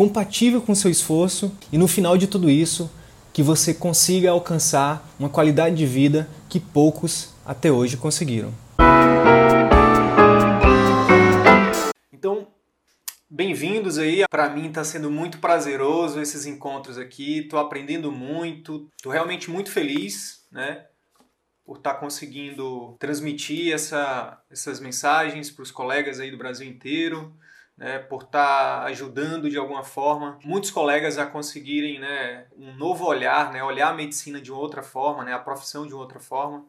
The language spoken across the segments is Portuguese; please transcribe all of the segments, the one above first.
compatível com o seu esforço e no final de tudo isso, que você consiga alcançar uma qualidade de vida que poucos até hoje conseguiram. Então, bem-vindos aí. Para mim está sendo muito prazeroso esses encontros aqui. Estou aprendendo muito. Estou realmente muito feliz, né? Por estar tá conseguindo transmitir essa, essas mensagens para os colegas aí do Brasil inteiro né, por estar tá ajudando de alguma forma muitos colegas a conseguirem né, um novo olhar, né, olhar a medicina de outra forma, né, a profissão de outra forma,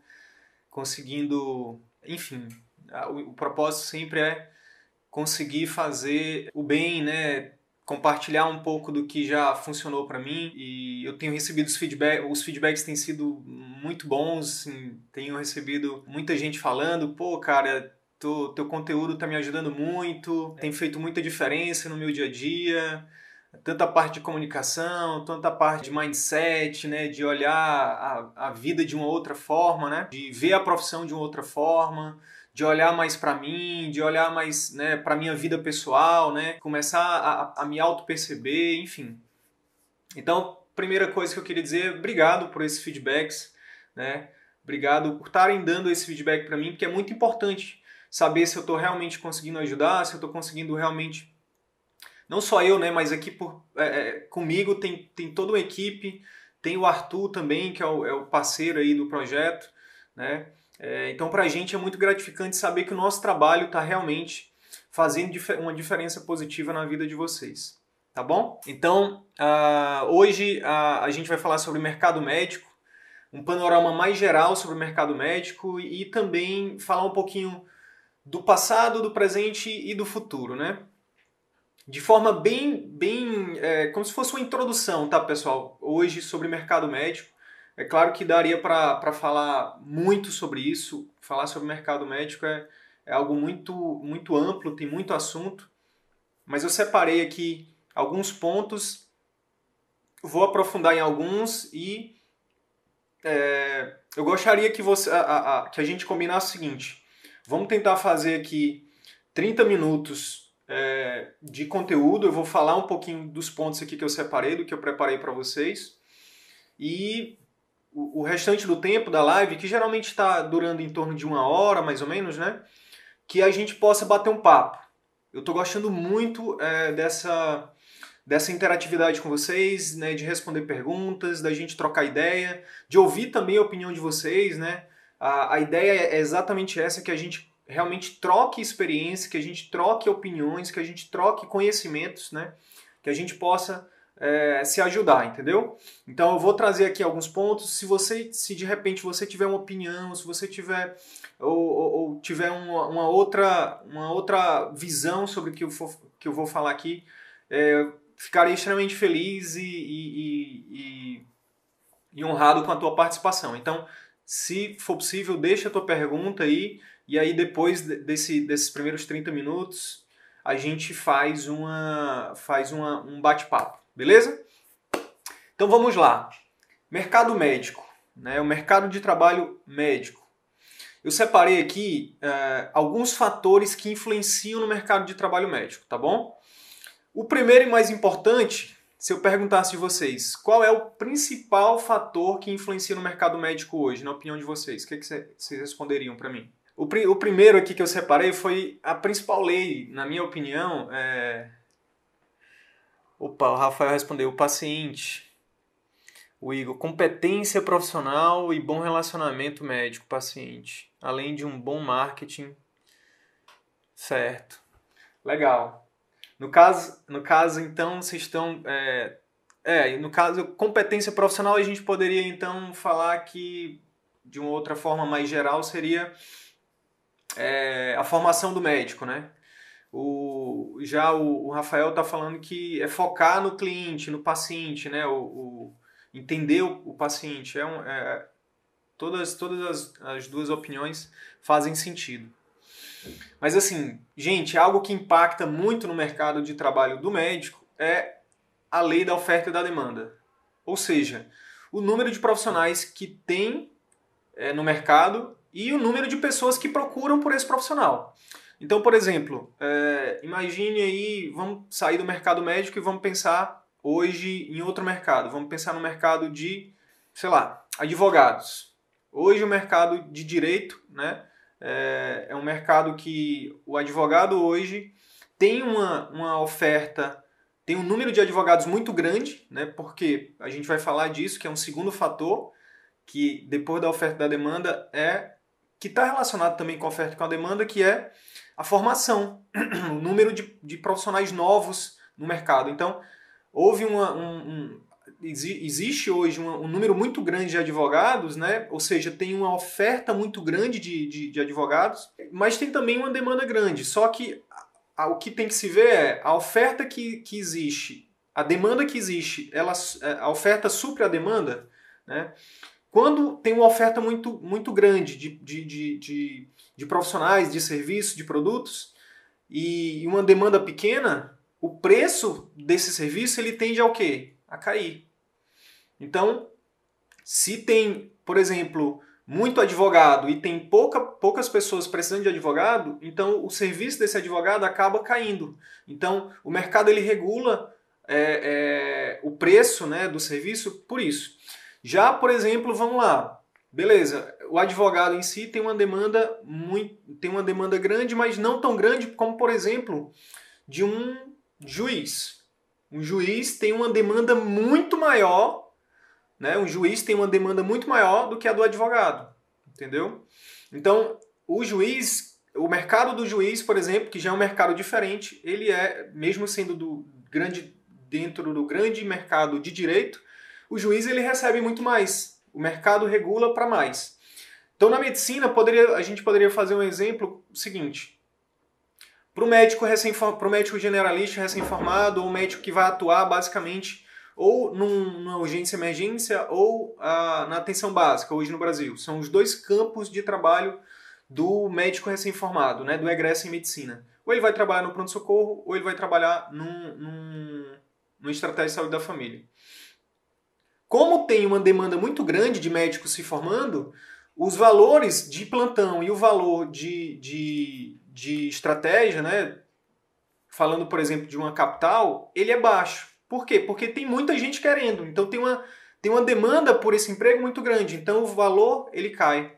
conseguindo, enfim, o, o propósito sempre é conseguir fazer o bem, né, compartilhar um pouco do que já funcionou para mim. E eu tenho recebido os feedbacks, os feedbacks têm sido muito bons, assim, tenho recebido muita gente falando, pô, cara, Tu, teu conteúdo está me ajudando muito, tem feito muita diferença no meu dia a dia, tanto a parte de comunicação, tanto a parte de mindset, né, de olhar a, a vida de uma outra forma, né, de ver a profissão de uma outra forma, de olhar mais para mim, de olhar mais né, para minha vida pessoal, né, começar a, a me auto-perceber, enfim. Então, primeira coisa que eu queria dizer, obrigado por esses feedbacks, né, obrigado por estarem dando esse feedback para mim, porque é muito importante saber se eu estou realmente conseguindo ajudar, se eu estou conseguindo realmente. Não só eu, né, mas aqui por, é, é, comigo tem, tem toda uma equipe, tem o Arthur também, que é o, é o parceiro aí do projeto. Né? É, então, para a gente é muito gratificante saber que o nosso trabalho está realmente fazendo uma diferença positiva na vida de vocês. Tá bom? Então, uh, hoje uh, a gente vai falar sobre mercado médico, um panorama mais geral sobre o mercado médico e também falar um pouquinho do passado, do presente e do futuro, né? De forma bem, bem, é, como se fosse uma introdução, tá, pessoal? Hoje sobre mercado médico. É claro que daria para falar muito sobre isso. Falar sobre mercado médico é, é algo muito, muito amplo, tem muito assunto. Mas eu separei aqui alguns pontos, vou aprofundar em alguns e é, eu gostaria que, você, a, a, que a gente combinasse o seguinte Vamos tentar fazer aqui 30 minutos é, de conteúdo. Eu vou falar um pouquinho dos pontos aqui que eu separei, do que eu preparei para vocês. E o, o, restante do tempo da live, que geralmente está durando em torno de uma hora, mais ou menos, né? Que a gente possa bater um papo. Eu estou gostando muito é, dessa, dessa interatividade com vocês, né, de responder perguntas, da gente trocar ideia, de ouvir também a opinião de vocês, né? A, a ideia é exatamente essa, que a gente realmente troque experiência, que a gente troque opiniões, que a gente troque conhecimentos, né? Que a gente possa é, se ajudar, entendeu? Então eu vou trazer aqui alguns pontos. Se você, se de repente você tiver uma opinião, se você tiver ou, ou, ou tiver uma, uma, outra, uma outra visão sobre o que eu, for, que eu vou falar aqui, é, ficarei extremamente feliz e, e, e, e honrado com a tua participação. Então se for possível, deixa a tua pergunta aí e aí depois desse, desses primeiros 30 minutos a gente faz, uma, faz uma, um bate-papo, beleza? Então vamos lá. Mercado médico, né? o mercado de trabalho médico. Eu separei aqui uh, alguns fatores que influenciam no mercado de trabalho médico, tá bom? O primeiro e mais importante se eu perguntasse de vocês, qual é o principal fator que influencia no mercado médico hoje, na opinião de vocês? O que, é que vocês responderiam para mim? O, o, primeiro aqui que eu separei foi a principal lei, na minha opinião, é... Opa, o Rafael respondeu, o paciente. O Igor, competência profissional e bom relacionamento médico-paciente, além de um bom marketing. Certo. Legal. No caso, no caso então, vocês estão. É, é, no caso, competência profissional, a gente poderia então falar que, de uma outra forma mais geral, seria é, a formação do médico, né? O, já o, o Rafael está falando que é focar no cliente, no paciente, né? O, o entender o, o, paciente. É, um, é todas todas as, as duas opiniões fazem sentido. Mas assim, gente, algo que impacta muito no mercado de trabalho do médico é a lei da oferta e da demanda. Ou seja, o número de profissionais que tem é, no mercado e o número de pessoas que procuram por esse profissional. Então, por exemplo, é, imagine aí, vamos sair do mercado médico e vamos pensar hoje em outro mercado. Vamos pensar no mercado de, sei lá, advogados. Hoje o mercado de direito, né? É, é um mercado que o advogado hoje tem uma, uma oferta, tem um número de advogados muito grande, né? Porque a gente vai falar disso, que é um segundo fator, que depois da oferta e da demanda é que está relacionado também com a oferta e com a demanda, que é a formação, o número de, de profissionais novos no mercado. Então, houve uma, um, um existe hoje um, um, número muito grande de advogados, né? ou seja, tem uma oferta muito grande de, de, de advogados, mas tem também uma demanda grande. Só que a, a, o que tem que se ver é a oferta que, que existe, a demanda que existe, ela, é, a oferta supre a demanda. Né? Quando tem uma oferta muito, muito grande de, de, de, de, de profissionais, de serviços, de produtos, e uma demanda pequena, o preço desse serviço ele tende ao quê? A cair. Então, se tem, por exemplo, muito advogado e tem pouca, poucas pessoas precisando de advogado, então o serviço desse advogado acaba caindo. Então, o mercado ele regula é, é, o preço né, do serviço por isso. Já, por exemplo, vamos lá, beleza, o advogado em si tem uma demanda muito, tem uma demanda grande, mas não tão grande como, por exemplo, de um juiz. Um juiz tem uma demanda muito maior né? Um juiz tem uma demanda muito maior do que a do advogado, entendeu? Então, o juiz, o mercado do juiz, por exemplo, que já é um mercado diferente, ele é, mesmo sendo do grande dentro do grande mercado de direito, o juiz ele recebe muito mais. O mercado regula para mais. Então, na medicina, poderia, a gente poderia fazer um exemplo seguinte. Para o médico, recém, médico generalista recém-formado, ou médico que vai atuar basicamente ou num, numa urgência emergência ou ah, na atenção básica, hoje no Brasil. São os dois campos de trabalho do médico recém-formado, né, do egresso em medicina. Ou ele vai trabalhar no pronto-socorro, ou ele vai trabalhar num, num, numa estratégia de saúde da família. Como tem uma demanda muito grande de médicos se formando, os valores de plantão e o valor de, de, de estratégia, né, falando, por exemplo, de uma capital, ele é baixo. Por quê? Porque tem muita gente querendo. Então tem uma, tem uma demanda por esse emprego muito grande. Então o valor ele cai.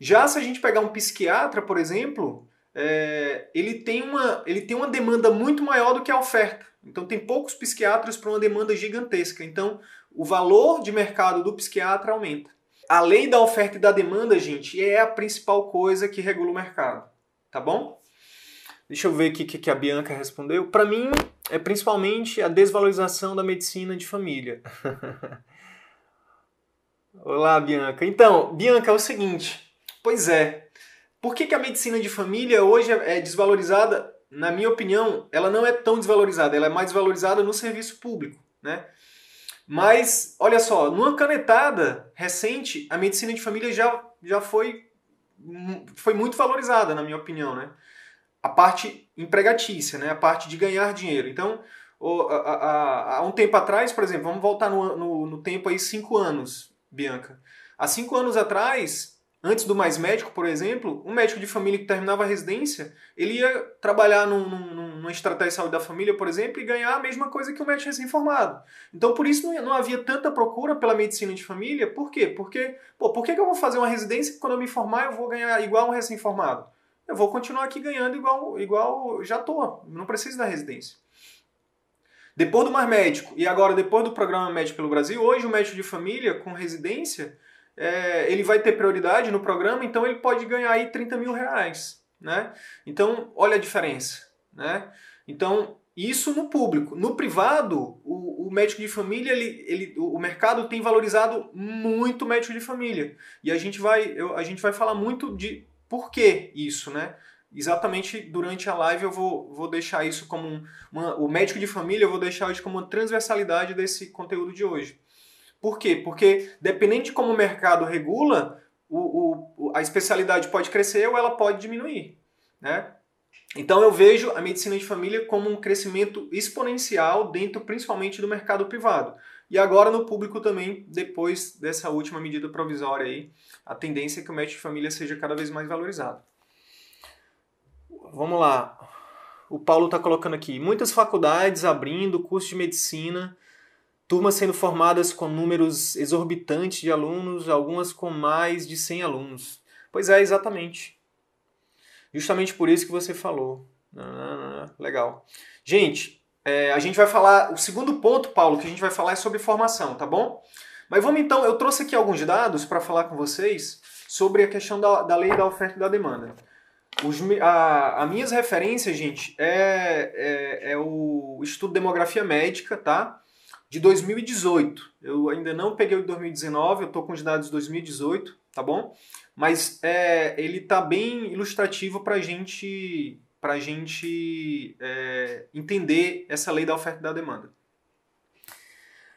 Já se a gente pegar um psiquiatra, por exemplo, é, ele, tem uma, ele tem uma demanda muito maior do que a oferta. Então tem poucos psiquiatras para uma demanda gigantesca. Então o valor de mercado do psiquiatra aumenta. A lei da oferta e da demanda, gente, é a principal coisa que regula o mercado. Tá bom? Deixa eu ver aqui o que a Bianca respondeu. Para mim, é principalmente a desvalorização da medicina de família. Olá, Bianca. Então, Bianca, é o seguinte. Pois é. Por que, que a medicina de família hoje é desvalorizada? Na minha opinião, ela não é tão desvalorizada. Ela é mais desvalorizada no serviço público, né? Mas, olha só, numa canetada recente, a medicina de família já, já foi, foi muito valorizada, na minha opinião, né? A parte empregatícia, né? a parte de ganhar dinheiro. Então, há um tempo atrás, por exemplo, vamos voltar no, no, no, tempo aí, cinco anos, Bianca. Há cinco anos atrás, antes do Mais Médico, por exemplo, um médico de família que terminava a residência, ele ia trabalhar num, num, numa estratégia de saúde da família, por exemplo, e ganhar a mesma coisa que o médico recém-formado. Então, por isso não, não, havia tanta procura pela medicina de família. Por quê? Porque, pô, por que, que eu vou fazer uma residência que quando eu me formar eu vou ganhar igual um recém-formado? Eu vou continuar aqui ganhando igual, igual já tô, não preciso da residência. Depois do Mais Médico e agora depois do programa Médico pelo Brasil, hoje o médico de família com residência, é, ele vai ter prioridade no programa, então ele pode ganhar aí 30 mil reais. Né? Então, olha a diferença. Né? Então, isso no público. No privado, o, o, médico de família, ele, ele, o mercado tem valorizado muito o médico de família. E a gente vai, eu, a gente vai falar muito de por que isso, né? exatamente durante a live eu vou, vou deixar isso como um, uma, o médico de família, eu vou deixar isso como uma transversalidade desse conteúdo de hoje. Por quê? Porque dependente de como o mercado regula, o, o, a especialidade pode crescer ou ela pode diminuir. Né? Então eu vejo a medicina de família como um crescimento exponencial dentro principalmente do mercado privado. E agora no público também, depois dessa última medida provisória aí, a tendência é que o médico de família seja cada vez mais valorizado. Vamos lá. O Paulo está colocando aqui, muitas faculdades abrindo curso de medicina, turmas sendo formadas com números exorbitantes de alunos, algumas com mais de 100 alunos. Pois é, exatamente. Justamente por isso que você falou. Ah, legal. Gente, é, a gente vai falar. O segundo ponto, Paulo, que a gente vai falar é sobre formação, tá bom? Mas vamos então. Eu trouxe aqui alguns dados para falar com vocês sobre a questão da, da lei da oferta e da demanda. Os, a, a minhas referências, gente, é, é, é o Estudo Demografia Médica, tá? De 2018. Eu ainda não peguei o de 2019, eu estou com os dados de 2018, tá bom? Mas é, ele tá bem ilustrativo para gente, a gente é, entender essa lei da oferta e da demanda.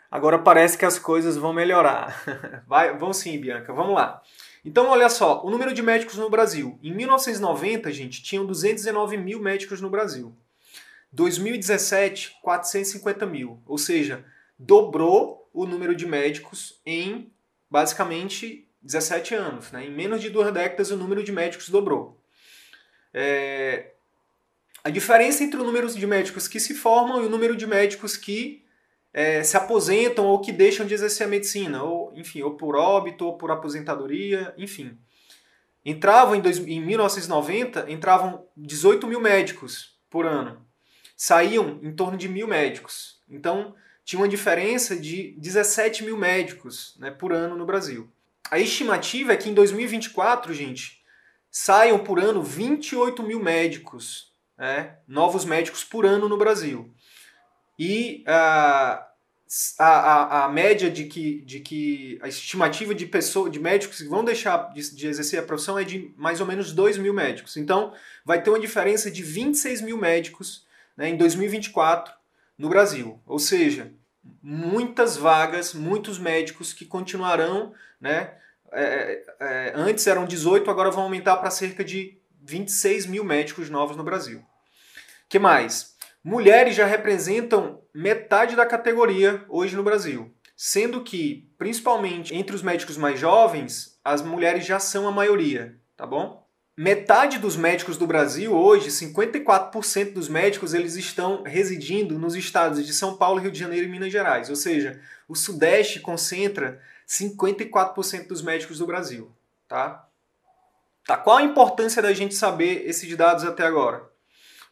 Agora parece que as coisas vão melhorar. Vai, vão sim, Bianca, vamos lá. Então, olha só, o número de médicos no Brasil. Em 1990, gente, tinham 219 mil médicos no Brasil. 2017, 450 mil. Ou seja, dobrou o número de médicos em basicamente 17 anos. Né? Em menos de duas décadas, o número de médicos dobrou. É... A diferença entre o número de médicos que se formam e o número de médicos que é, se aposentam ou que deixam de exercer a medicina, ou enfim, ou por óbito, ou por aposentadoria, enfim. Entravam em, dois, em 1990, entravam 18 mil médicos por ano. Saíam em torno de mil médicos. Então, tinha uma diferença de 17 mil médicos né, por ano no Brasil. A estimativa é que em 2024, gente, saiam por ano 28 mil médicos, né, novos médicos por ano no Brasil. E uh, a, a, a, média de que, de que a estimativa de pessoa, de médicos que vão deixar de, de, exercer a profissão é de mais ou menos 2 mil médicos. Então, vai ter uma diferença de 26 mil médicos né, em 2024 no Brasil. Ou seja, muitas vagas, muitos médicos que continuarão, né? É, é, antes eram 18, agora vão aumentar para cerca de 26 mil médicos novos no Brasil. que mais? Mulheres já representam metade da categoria hoje no Brasil, sendo que, principalmente entre os médicos mais jovens, as mulheres já são a maioria, tá bom? Metade dos médicos do Brasil hoje, 54% dos médicos, eles estão residindo nos estados de São Paulo, Rio de Janeiro e Minas Gerais. Ou seja, o Sudeste concentra 54% dos médicos do Brasil, tá? Tá, qual a importância da gente saber esses dados até agora?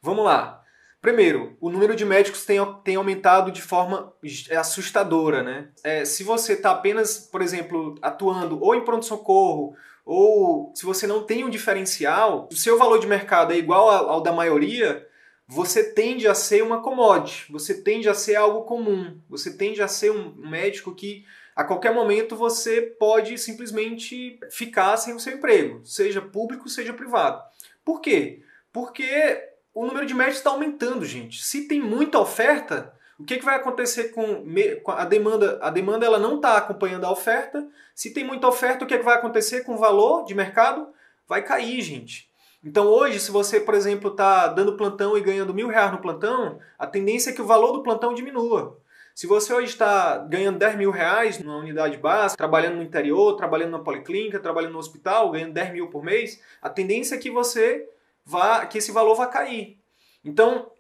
Vamos lá. Primeiro, o número de médicos tem, tem aumentado de forma assustadora, né? É, se você está apenas, por exemplo, atuando ou em pronto-socorro ou se você não tem um diferencial, o seu valor de mercado é igual ao da maioria, você tende a ser uma commodity, você tende a ser algo comum, você tende a ser um médico que a qualquer momento você pode simplesmente ficar sem o seu emprego, seja público, seja privado. Por quê? Porque o número de médicos está aumentando, gente. Se tem muita oferta, o que, que vai acontecer com a demanda? A demanda ela não está acompanhando a oferta. Se tem muita oferta, o que, que vai acontecer com o valor de mercado? Vai cair, gente. Então hoje, se você, por exemplo, está dando plantão e ganhando mil reais no plantão, a tendência é que o valor do plantão diminua. Se você hoje está ganhando 10 mil reais numa unidade básica, trabalhando no interior, trabalhando na policlínica, trabalhando no hospital, ganhando 10 mil por mês, a tendência é que você vá, que esse valor vá cair. Então,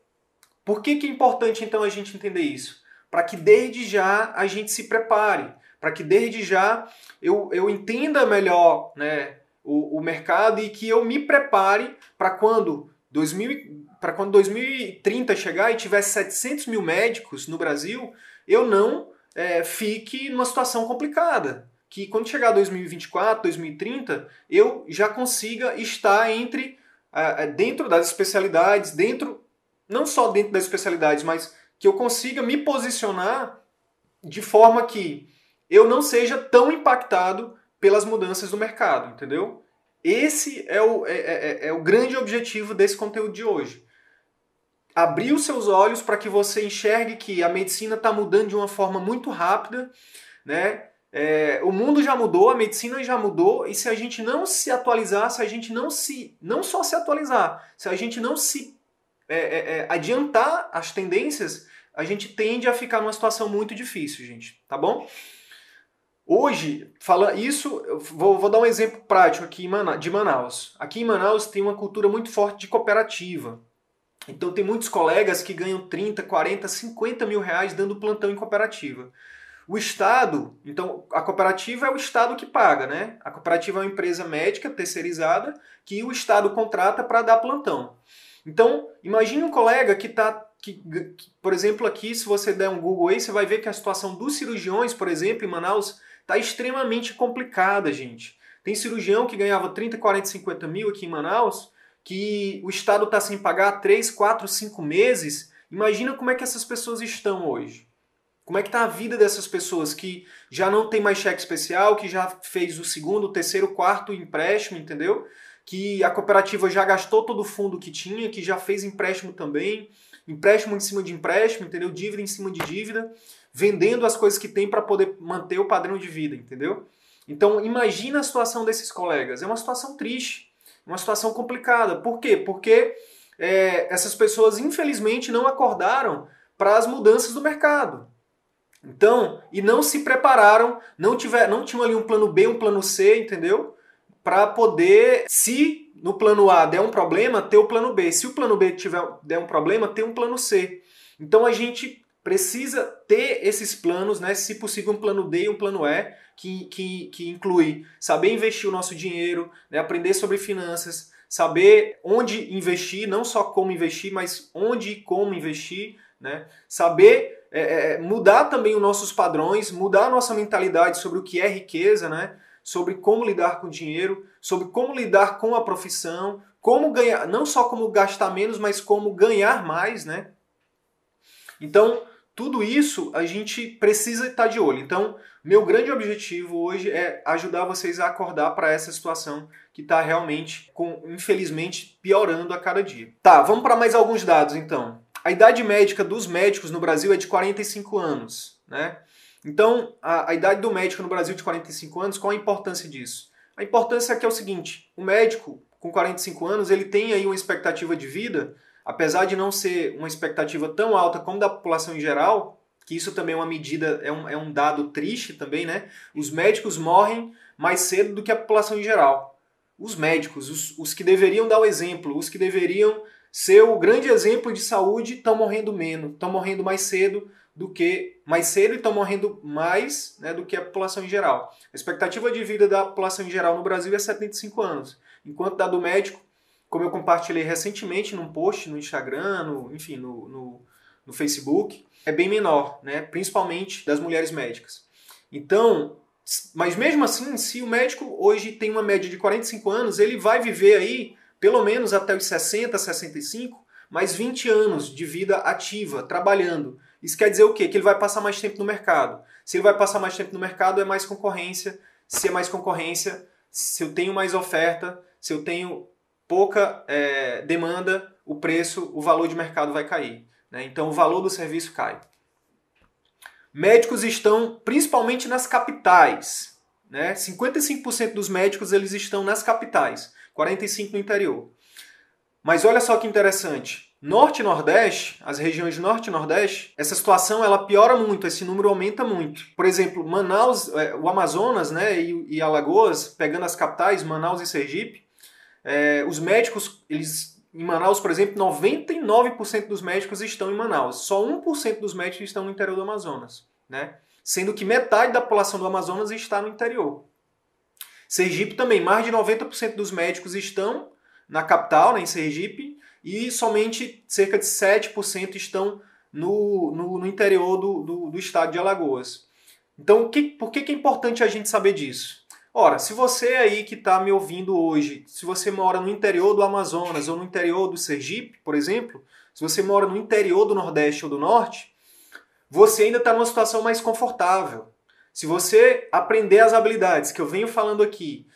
por que, que é importante então a gente entender isso? Para que desde já a gente se prepare, para que desde já eu, eu entenda melhor né, o, o mercado e que eu me prepare para quando 2000, para quando 2030 chegar e tiver 700 mil médicos no Brasil, eu não é, fique numa situação complicada. Que quando chegar 2024, 2030, eu já consiga estar entre dentro das especialidades, dentro não só dentro das especialidades, mas que eu consiga me posicionar de forma que eu não seja tão impactado pelas mudanças do mercado, entendeu? esse é o, é, é, é o grande objetivo desse conteúdo de hoje. Abrir os seus olhos para que você enxergue que a medicina está mudando de uma forma muito rápida, né? É, o mundo já mudou, a medicina já mudou, e se a gente não se atualizar, se a gente não se. não só se atualizar, se a gente não se é, é, é, adiantar as tendências, a gente tende a ficar numa situação muito difícil, gente. Tá bom? Hoje, fala isso, vou, vou dar um exemplo prático aqui de Manaus. Aqui em Manaus tem uma cultura muito forte de cooperativa. Então tem muitos colegas que ganham 30, 40, 50 mil reais dando plantão em cooperativa. O Estado, então a cooperativa é o Estado que paga, né? A cooperativa é uma empresa médica terceirizada que o Estado contrata para dar plantão. Então, imagine um colega que está, que, que, por exemplo, aqui, se você der um Google aí, você vai ver que a situação dos cirurgiões, por exemplo, em Manaus, está extremamente complicada, gente. Tem cirurgião que ganhava 30, 40, 50 mil aqui em Manaus, que o Estado está sem pagar 3, 4, 5 meses. Imagina como é que essas pessoas estão hoje. Como é que está a vida dessas pessoas que já não tem mais cheque especial, que já fez o segundo, o terceiro, o quarto empréstimo, entendeu? Que a cooperativa já gastou todo o fundo que tinha, que já fez empréstimo também, empréstimo em cima de empréstimo, entendeu? Dívida em cima de dívida, vendendo as coisas que tem para poder manter o padrão de vida, entendeu? Então, imagina a situação desses colegas. É uma situação triste, uma situação complicada. Por quê? Porque é, essas pessoas, infelizmente, não acordaram para as mudanças do mercado. Então, e não se prepararam, não tiver, não tinham ali um plano B, um plano C, entendeu? Para poder, se no plano A der um problema, ter o plano B. Se o plano B tiver der um problema, ter um plano C. Então a gente precisa ter esses planos, né? Se possível, um plano D e um plano E, que, que, que inclui saber investir o nosso dinheiro, né? aprender sobre finanças, saber onde investir, não só como investir, mas onde e como investir, né? Saber é, é, mudar também os nossos padrões, mudar a nossa mentalidade sobre o que é riqueza, né? sobre como lidar com o dinheiro, sobre como lidar com a profissão, como ganhar, não só como gastar menos, mas como ganhar mais, né? Então, tudo isso a gente precisa estar de olho. Então, meu grande objetivo hoje é ajudar vocês a acordar para essa situação que está realmente, com, infelizmente, piorando a cada dia. Tá, vamos para mais alguns dados então. A idade médica dos médicos no Brasil é de 45 anos, né? Então, a, a idade do médico no Brasil de 45 anos, qual a importância disso? A importância é que é o seguinte, o médico com 45 anos, ele tem aí uma expectativa de vida, apesar de não ser uma expectativa tão alta como da população em geral, que isso também é uma medida, é um, é um dado triste também, né? Os médicos morrem mais cedo do que a população em geral. Os médicos, os, os que deveriam dar o exemplo, os que deveriam ser o grande exemplo de saúde estão morrendo menos, estão morrendo mais cedo do que mais cedo e estão morrendo mais né, do que a população em geral. A expectativa de vida da população em geral no Brasil é 75 anos, enquanto da do médico, como eu compartilhei recentemente num post no Instagram, no, enfim, no, no, no Facebook, é bem menor, né, principalmente das mulheres médicas. Então, mas mesmo assim, se o médico hoje tem uma média de 45 anos, ele vai viver aí pelo menos até os 60, 65, mais 20 anos de vida ativa, trabalhando. Isso quer dizer o quê? Que ele vai passar mais tempo no mercado. Se ele vai passar mais tempo no mercado, é mais concorrência. Se é mais concorrência, se eu tenho mais oferta, se eu tenho pouca é, demanda, o preço, o valor de mercado vai cair. Né? Então o valor do serviço cai. Médicos estão principalmente nas capitais. Né? 55% dos médicos eles estão nas capitais. 45 no interior. Mas olha só que interessante. Norte e Nordeste, as regiões Norte e Nordeste, essa situação ela piora muito, esse número aumenta muito. Por exemplo, Manaus, é, o Amazonas né, e, e Alagoas, pegando as capitais, Manaus e Sergipe, é, os médicos, eles, em Manaus, por exemplo, 99% dos médicos estão em Manaus. Só 1% dos médicos estão no interior do Amazonas. Né? Sendo que metade da população do Amazonas está no interior. Sergipe também, mais de 90% dos médicos estão na capital, né, em Sergipe, e somente cerca de 7% estão no, no, no interior do, do, do, estado de Alagoas. Então, que, por que, que é importante a gente saber disso? Ora, se você aí que está me ouvindo hoje, se você mora no interior do Amazonas ou no interior do Sergipe, por exemplo, se você mora no interior do Nordeste ou do Norte, você ainda está numa situação mais confortável. Se você aprender as habilidades que eu venho falando aqui,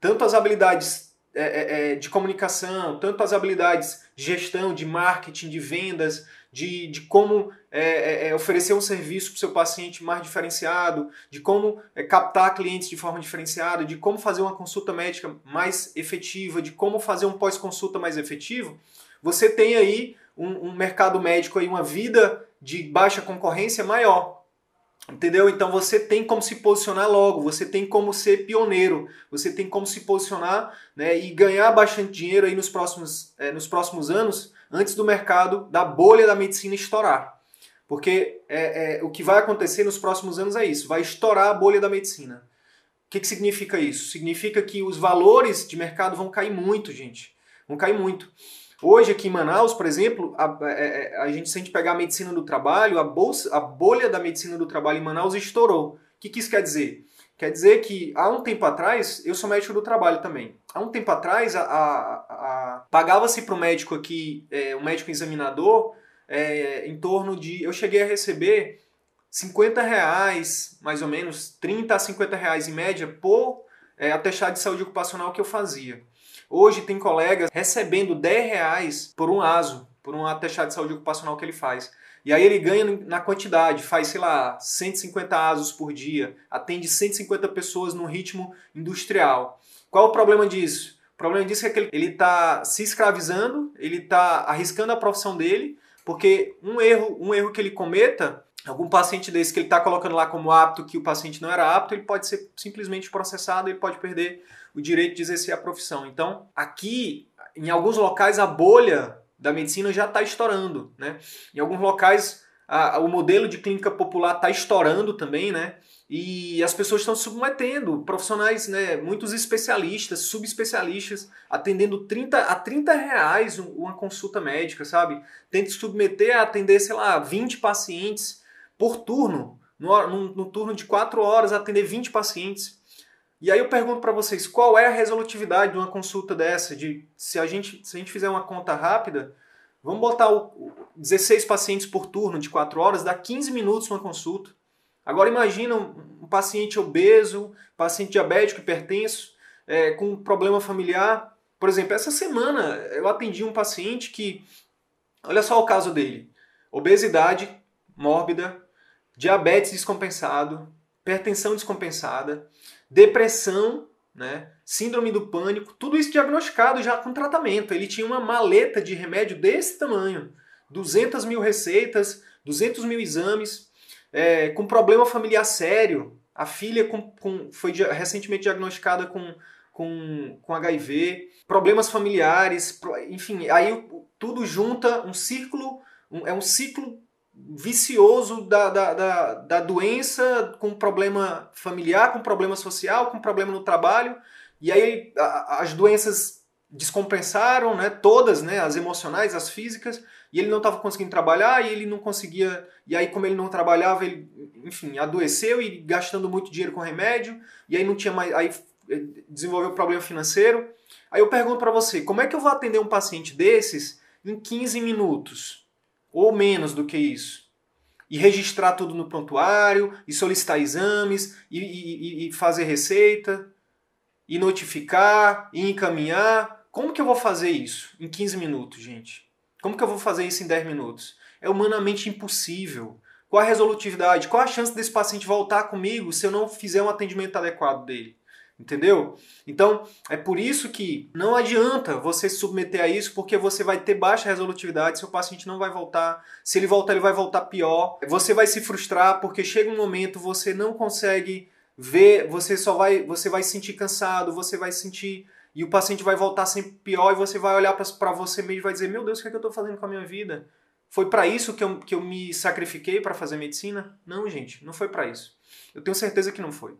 tanto as habilidades é, é, de comunicação, tanto as habilidades de gestão, de marketing, de vendas, de, de como é, é, é oferecer um serviço para o seu paciente mais diferenciado, de como é, captar clientes de forma diferenciada, de como fazer uma consulta médica mais efetiva, de como fazer um pós-consulta mais efetivo, você tem aí um, um mercado médico, aí, uma vida de baixa concorrência maior. Entendeu? Então você tem como se posicionar logo, você tem como ser pioneiro, você tem como se posicionar né, e ganhar bastante dinheiro aí nos próximos, é, nos próximos anos, antes do mercado da bolha da medicina estourar. Porque é, é, o que vai acontecer nos próximos anos é isso: vai estourar a bolha da medicina. O que, que significa isso? Significa que os valores de mercado vão cair muito, gente. Vão cair muito. Hoje, aqui em Manaus, por exemplo, a, a, é, é, a, gente, se a gente pegar a medicina do trabalho, a, bolsa, a bolha da medicina do trabalho em Manaus estourou. O que, que isso quer dizer? Quer dizer que há um tempo atrás, eu sou médico do trabalho também. Há um tempo atrás, a, a, a pagava-se para o médico aqui, é, um médico examinador, é, em torno de. Eu cheguei a receber 50 reais, mais ou menos, 30 a 50 reais em média, por é, atestado de saúde ocupacional que eu fazia. Hoje tem colegas recebendo 10 reais por um ASO, por um atestado de saúde ocupacional que ele faz. E aí ele ganha na quantidade, faz, sei lá, 150 ASOS por dia, atende 150 pessoas num ritmo industrial. Qual o problema disso? O problema disso é que ele está se escravizando, ele está arriscando a profissão dele, porque um erro, um erro que ele cometa, algum paciente desse que ele está colocando lá como apto, que o paciente não era apto, ele pode ser simplesmente processado, ele pode perder o direito de exercer a profissão. Então, aqui, em alguns locais, a bolha da medicina já está estourando. Né? Em alguns locais, a, a, o modelo de clínica popular está estourando também, né? E as pessoas estão submetendo, profissionais, né, muitos especialistas, subespecialistas, atendendo 30 a 30 reais uma consulta médica, sabe? Tem que submeter a atender, sei lá, 20 pacientes por turno, no, no, no turno de 4 horas, atender 20 pacientes. E aí eu pergunto para vocês, qual é a resolutividade de uma consulta dessa? De se a gente, se a gente fizer uma conta rápida, vamos botar o, 16 pacientes por turno de 4 horas, dá 15 minutos uma consulta. Agora imagina um, um paciente obeso, paciente diabético, hipertenso, é, com problema familiar. Por exemplo, essa semana eu atendi um paciente que, olha só o caso dele: obesidade mórbida, diabetes descompensado, hipertensão descompensada, depressão, né, síndrome do pânico, tudo isso diagnosticado já com tratamento. Ele tinha uma maleta de remédio desse tamanho, 200 mil receitas, 200 mil exames, é, com problema familiar sério. A filha com, com, foi recentemente diagnosticada com, com, com HIV, problemas familiares, enfim, aí tudo junta um círculo, um, é um ciclo vicioso da, da, da, da, doença com problema familiar, com problema social, com problema no trabalho. E aí a, as doenças descompensaram, né, todas, né, as emocionais, as físicas, e ele não estava conseguindo trabalhar e ele não conseguia. E aí, como ele não trabalhava, ele, enfim, adoeceu e gastando muito dinheiro com remédio, e aí não tinha mais. Aí desenvolveu problema financeiro. Aí eu pergunto para você, como é que eu vou atender um paciente desses em 15 minutos? Ou menos do que isso. E registrar tudo no prontuário, e solicitar exames, e, e, e fazer receita, e notificar, e encaminhar. Como que eu vou fazer isso em 15 minutos, gente? Como que eu vou fazer isso em 10 minutos? É humanamente impossível. Qual a resolutividade? Qual a chance desse paciente voltar comigo se eu não fizer um atendimento adequado dele? Entendeu? Então, é por isso que não adianta você se submeter a isso, porque você vai ter baixa resolutividade, seu paciente não vai voltar. Se ele voltar, ele vai voltar pior. Você vai se frustrar porque chega um momento você não consegue ver, você só vai, você vai se sentir cansado, você vai sentir e o paciente vai voltar sempre pior e você vai olhar para você mesmo e vai dizer: "Meu Deus, o que é que eu estou fazendo com a minha vida? Foi para isso que eu, que eu me sacrifiquei para fazer medicina?" Não, gente, não foi para isso. Eu tenho certeza que não foi.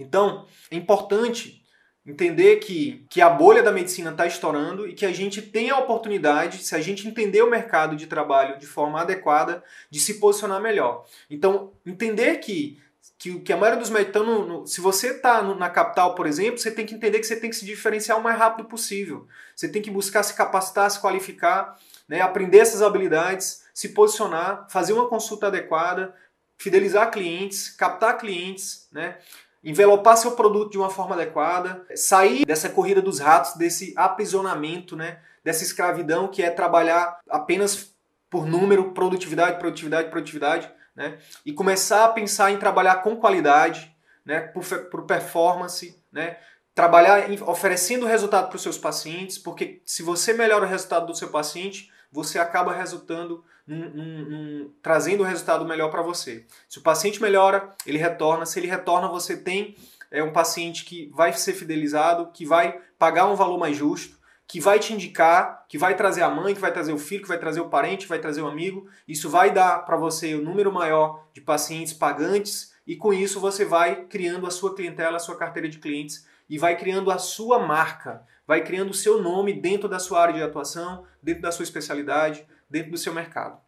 Então, é importante entender que, que a bolha da medicina está estourando e que a gente tem a oportunidade, se a gente entender o mercado de trabalho de forma adequada, de se posicionar melhor. Então, entender que que, que a maioria dos médicos no, no, Se você está na capital, por exemplo, você tem que entender que você tem que se diferenciar o mais rápido possível. Você tem que buscar se capacitar, se qualificar, né, aprender essas habilidades, se posicionar, fazer uma consulta adequada, fidelizar clientes, captar clientes, né? Envelopar seu produto de uma forma adequada, sair dessa corrida dos ratos, desse aprisionamento, né? dessa escravidão que é trabalhar apenas por número, produtividade, produtividade, produtividade, né? e começar a pensar em trabalhar com qualidade, né? por, por performance, né? trabalhar oferecendo resultado para os seus pacientes, porque se você melhora o resultado do seu paciente, você acaba resultando num, num, num, trazendo o um resultado melhor para você. Se o paciente melhora, ele retorna. Se ele retorna, você tem é, um paciente que vai ser fidelizado, que vai pagar um valor mais justo, que vai te indicar, que vai trazer a mãe, que vai trazer o filho, que vai trazer o parente, que vai trazer o amigo. Isso vai dar para você um número maior de pacientes pagantes e com isso você vai criando a sua clientela, a sua carteira de clientes e vai criando a sua marca, vai criando o seu nome dentro da sua área de atuação, dentro da sua especialidade, dentro do seu mercado.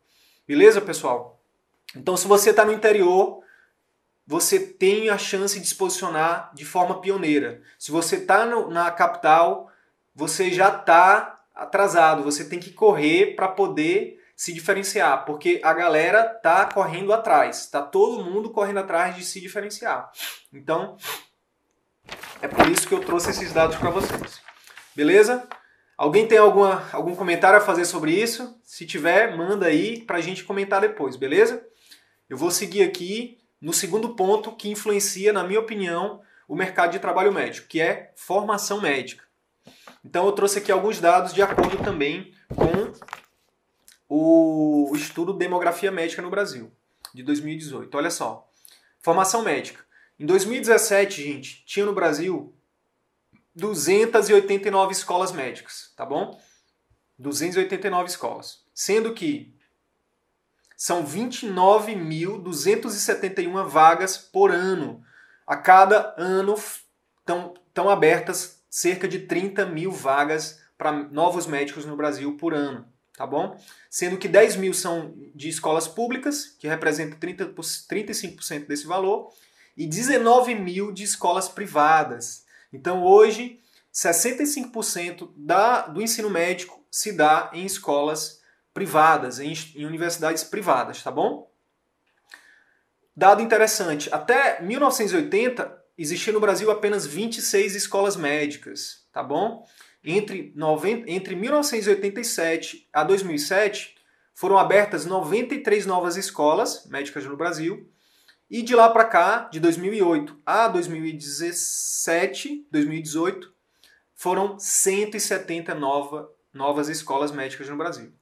Beleza, pessoal? Então, se você está no interior, você tem a chance de se posicionar de forma pioneira. Se você está na capital, você já está atrasado. Você tem que correr para poder se diferenciar, porque a galera tá correndo atrás, tá todo mundo correndo atrás de se diferenciar. Então, é por isso que eu trouxe esses dados para vocês. Beleza? Alguém tem alguma, algum comentário a fazer sobre isso? Se tiver, manda aí para a gente comentar depois, beleza? Eu vou seguir aqui no segundo ponto que influencia, na minha opinião, o mercado de trabalho médico, que é formação médica. Então eu trouxe aqui alguns dados de acordo também com o estudo Demografia Médica no Brasil, de 2018. Olha só. Formação médica. Em 2017, gente, tinha no Brasil 289 escolas médicas, tá bom? 289 escolas. Sendo que são 29.271 vagas por ano. A cada ano estão abertas cerca de 30 mil vagas para novos médicos no Brasil por ano, tá bom? Sendo que 10 mil são de escolas públicas, que representam 30, 35% desse valor, e 19 mil de escolas privadas. Então hoje, 65% da, do ensino médico se dá em escolas privadas, em, em universidades privadas, tá bom? Dado interessante, até 1980 existia no Brasil apenas 26 escolas médicas, tá bom? Entre, 90, entre 1987 a 2007 foram abertas 93 novas escolas médicas no Brasil e de lá para cá, de 2008 a 2017, 2018, foram 170 nova, novas escolas médicas no Brasil.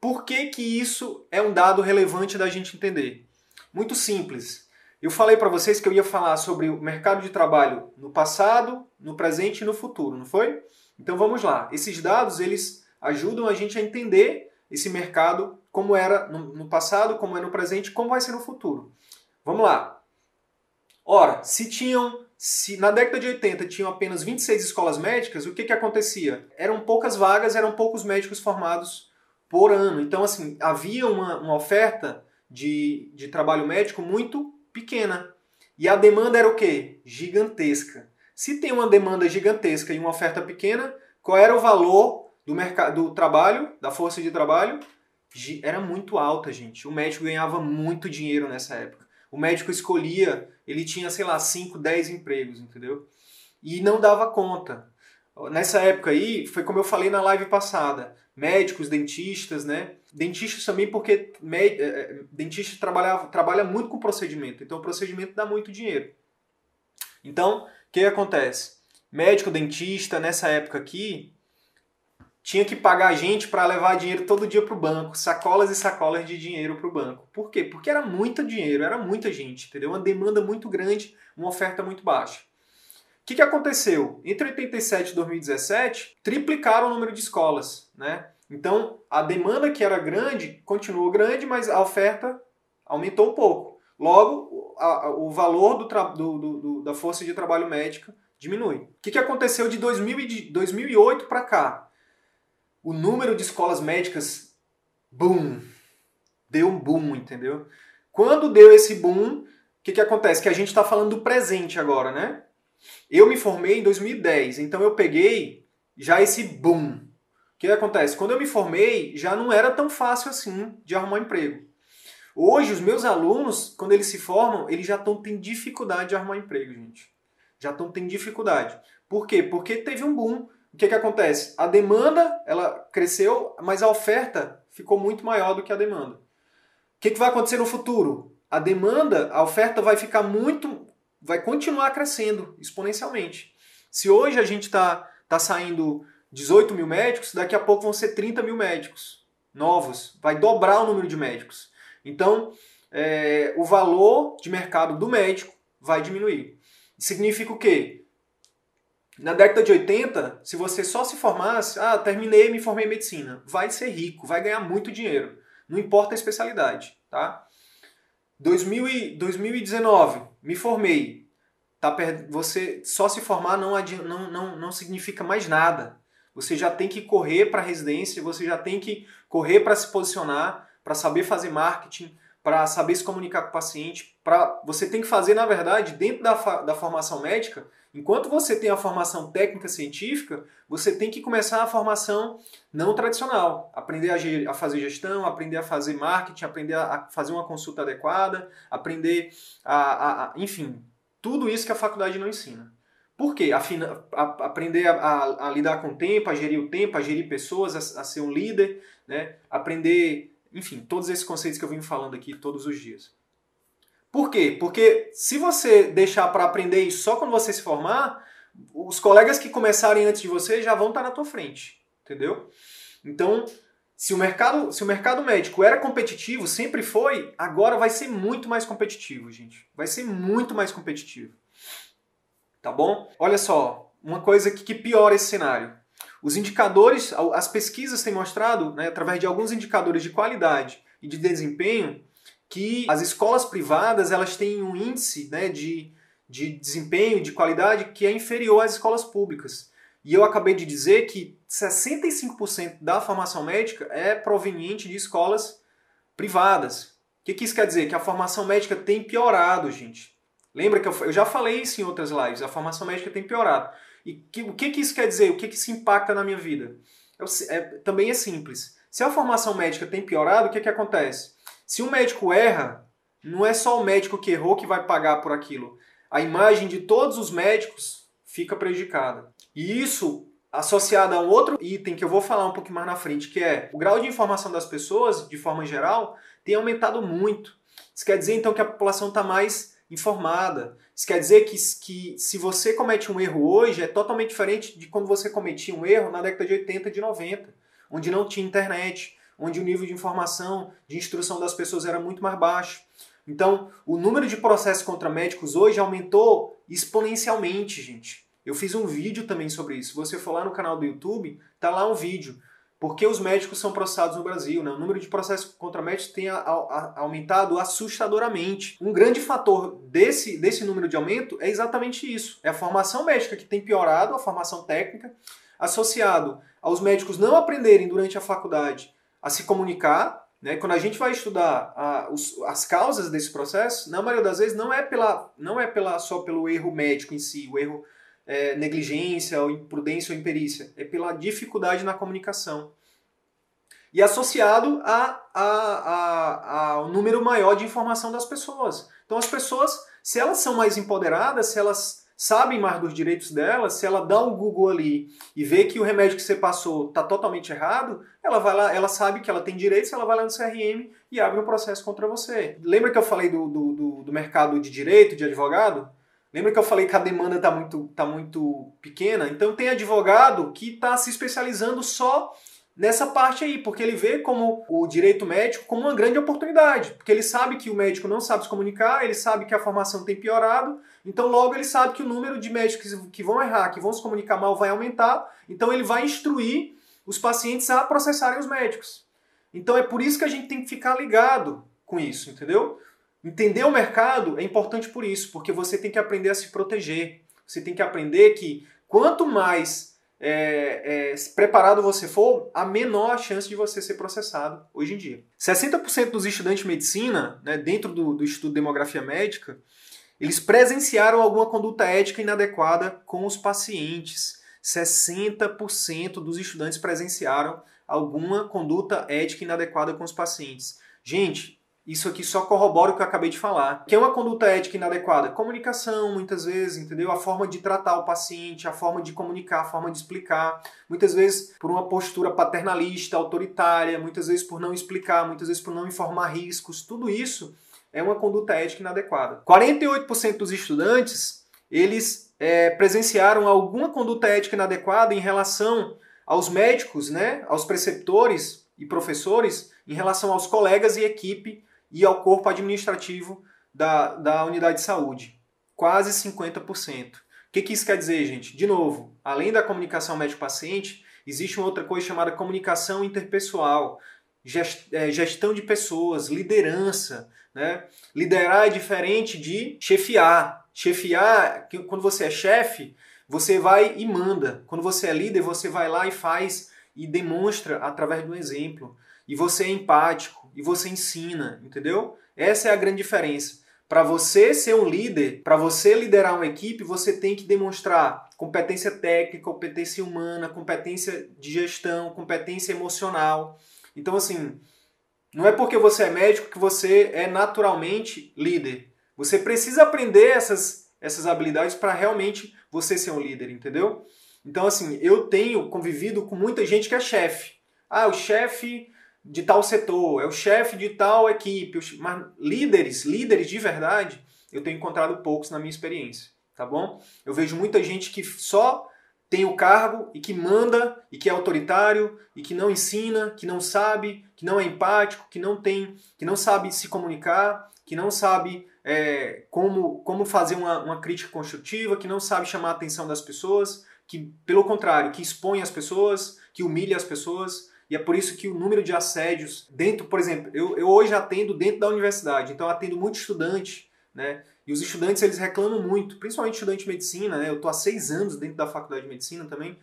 Por que, que isso é um dado relevante da gente entender? Muito simples. Eu falei para vocês que eu ia falar sobre o mercado de trabalho no passado, no presente e no futuro, não foi? Então vamos lá. Esses dados eles ajudam a gente a entender esse mercado como era no passado, como é no presente, como vai ser no futuro. Vamos lá. Ora, se tinham, se na década de 80 tinham apenas 26 escolas médicas, o que, que acontecia? Eram poucas vagas, eram poucos médicos formados por ano. Então, assim, havia uma, uma oferta de, de trabalho médico muito pequena. E a demanda era o quê? Gigantesca. Se tem uma demanda gigantesca e uma oferta pequena, qual era o valor do mercado do trabalho, da força de trabalho? Era muito alta, gente. O médico ganhava muito dinheiro nessa época. O médico escolhia, ele tinha, sei lá, 5, 10 empregos, entendeu? E não dava conta. Nessa época aí, foi como eu falei na live passada, médicos, dentistas, né? Dentistas também porque med... Eh, eh, dentista trabalha, trabalha muito com procedimento, então o procedimento dá muito dinheiro. Então, o que acontece? Médico, dentista, nessa época aqui, tinha que pagar gente para levar dinheiro todo dia para o banco, sacolas e sacolas de dinheiro para o banco. Por quê? Porque era muito dinheiro, era muita gente, entendeu? Uma demanda muito grande, uma oferta muito baixa. O que, que aconteceu? Entre 87 e 2017, triplicaram o número de escolas, né? Então, a demanda que era grande continuou grande, mas a oferta aumentou um pouco. Logo, a, a, o valor do, do, do, da força de trabalho médica diminui. O que, que aconteceu de 2000, 2008 para cá? O número de escolas médicas, boom, deu um boom, entendeu? Quando deu esse boom, o que, que acontece? Que a gente está falando do presente agora, né? Eu me formei em 2010, então eu peguei já esse boom. O que acontece? Quando eu me formei, já não era tão fácil assim de arrumar emprego. Hoje, os meus alunos, quando eles se formam, eles já estão tendo dificuldade de arrumar emprego, gente. Já estão tendo dificuldade. Por quê? Porque teve um boom. O que, que acontece? A demanda ela cresceu, mas a oferta ficou muito maior do que a demanda. O que, que vai acontecer no futuro? A demanda, a oferta vai ficar muito, vai continuar crescendo exponencialmente. Se hoje a gente está tá saindo 18 mil médicos, daqui a pouco vão ser 30 mil médicos novos. Vai dobrar o número de médicos. Então, é, o valor de mercado do médico vai diminuir. Significa o quê? Na década de 80, se você só se formasse, ah, terminei, me formei em medicina, vai ser rico, vai ganhar muito dinheiro. Não importa a especialidade, tá? 2000 e, 2019, me formei. Tá, você só se formar não, não, não, não significa mais nada. Você já tem que correr para a residência, você já tem que correr para se posicionar, para saber fazer marketing, para saber se comunicar com o paciente. Pra, você tem que fazer, na verdade, dentro da, da formação médica, enquanto você tem a formação técnica científica, você tem que começar a formação não tradicional. Aprender a, a fazer gestão, aprender a fazer marketing, aprender a, a fazer uma consulta adequada, aprender a, a, enfim, tudo isso que a faculdade não ensina. Por quê? Aprender a, lidar com o tempo, a gerir o tempo, a gerir pessoas, a, a, ser um líder, né? aprender, enfim, todos esses conceitos que eu venho falando aqui todos os dias. Por quê? Porque se você deixar para aprender isso só quando você se formar, os colegas que começarem antes de você já vão estar na tua frente, entendeu? Então, se o mercado, se o mercado médico era competitivo, sempre foi, agora vai ser muito mais competitivo, gente. Vai ser muito mais competitivo tá bom? Olha só, uma coisa que, que piora esse cenário. Os indicadores, as pesquisas têm mostrado, né, através de alguns indicadores de qualidade e de desempenho, que as escolas privadas elas têm um índice né, de, de desempenho, de qualidade que é inferior às escolas públicas. E eu acabei de dizer que 65% da formação médica é proveniente de escolas privadas. O que, que isso quer dizer? Que a formação médica tem piorado, gente. Lembra que eu, eu já falei isso em outras lives, a formação médica tem piorado. E que, o que, que isso quer dizer? O que, que isso impacta na minha vida? Eu, é, também é simples. Se a formação médica tem piorado, o que, que acontece? Se um médico erra, não é só o médico que errou que vai pagar por aquilo. A imagem de todos os médicos fica prejudicada. E isso associado a um outro item que eu vou falar um pouco mais na frente, que é o grau de informação das pessoas, de forma geral, tem aumentado muito. Isso quer dizer então que a população está mais informada. Isso quer dizer que, que se você comete um erro hoje, é totalmente diferente de quando você cometia um erro na década de 80 e de 90, onde não tinha internet, onde o nível de informação, de instrução das pessoas era muito mais baixo. Então, o número de processos contra médicos hoje aumentou exponencialmente, gente. Eu fiz um vídeo também sobre isso. Se você for lá no canal do YouTube, tá lá um vídeo porque os médicos são processados no Brasil. Né? O número de processos contra médicos tem a, a, aumentado assustadoramente. Um grande fator desse, desse número de aumento é exatamente isso. É a formação médica que tem piorado, a formação técnica, associado aos médicos não aprenderem durante a faculdade a se comunicar. Né? Quando a gente vai estudar a, os, as causas desse processo, na maioria das vezes não é, pela, não é pela, só pelo erro médico em si, o erro é, negligência, ou imprudência ou imperícia, é pela dificuldade na comunicação. E associado a, a, a, ao número maior de informação das pessoas. Então as pessoas, se elas são mais empoderadas, se elas sabem mais dos direitos delas, se ela dá um Google ali e vê que o remédio que você passou está totalmente errado, ela vai lá, ela sabe que ela tem direitos, ela vai lá no CRM e abre um processo contra você. Lembra que eu falei do, do, do, do mercado de direito, de advogado? Lembra que eu falei que a demanda está muito, tá muito pequena? Então tem advogado que está se especializando só nessa parte aí, porque ele vê como o direito médico como uma grande oportunidade, porque ele sabe que o médico não sabe se comunicar, ele sabe que a formação tem piorado, então logo ele sabe que o número de médicos que vão errar, que vão se comunicar mal vai aumentar, então ele vai instruir os pacientes a processarem os médicos. Então é por isso que a gente tem que ficar ligado com isso, entendeu? Entender o mercado é importante por isso, porque você tem que aprender a se proteger. Você tem que aprender que quanto mais é, é, preparado você for, a menor a chance de você ser processado hoje em dia. 60% dos estudantes de medicina, né, dentro do, do estudo de demografia médica, eles presenciaram alguma conduta ética inadequada com os pacientes. 60% dos estudantes presenciaram alguma conduta ética inadequada com os pacientes. Gente, isso aqui só corrobora o que eu acabei de falar. Que é uma conduta ética inadequada? Comunicação, muitas vezes, entendeu? A forma de tratar o paciente, a forma de comunicar, a forma de explicar. Muitas vezes por uma postura paternalista, autoritária, muitas vezes por não explicar, muitas vezes por não informar riscos. Tudo isso é uma conduta ética inadequada. 48% dos estudantes, eles é, presenciaram alguma conduta ética inadequada em relação aos médicos, né, aos preceptores e professores, em relação aos colegas e equipe e ao corpo administrativo da, da unidade de saúde. Quase 50%. O que, que isso quer dizer, gente? De novo, além da comunicação médico-paciente, existe uma outra coisa chamada comunicação interpessoal, é, gestão de pessoas, liderança. Né? Liderar é diferente de chefiar. Chefiar, quando você é chefe, você vai e manda. Quando você é líder, você vai lá e faz e demonstra através do exemplo. E você é empático, e você ensina, entendeu? Essa é a grande diferença. Para você ser um líder, para você liderar uma equipe, você tem que demonstrar competência técnica, competência humana, competência de gestão, competência emocional. Então, assim, não é porque você é médico que você é naturalmente líder. Você precisa aprender essas, essas habilidades para realmente você ser um líder, entendeu? Então, assim, eu tenho convivido com muita gente que é chefe. Ah, o chefe de tal setor, é o chefe de tal equipe, mas líderes, líderes de verdade, eu tenho encontrado poucos na minha experiência, tá bom? Eu vejo muita gente que só tem o cargo e que manda e que é autoritário e que não ensina, que não sabe, que não é empático, que não tem, que não sabe se comunicar, que não sabe é, como, como fazer uma, uma crítica construtiva, que não sabe chamar a atenção das pessoas, que pelo contrário, que expõe as pessoas, que humilha as pessoas. E é por isso que o número de assédios dentro, por exemplo, eu, eu hoje atendo dentro da universidade, então eu atendo muito estudante, né? E os estudantes eles reclamam muito, principalmente estudante de medicina, né? Eu estou há seis anos dentro da faculdade de medicina também.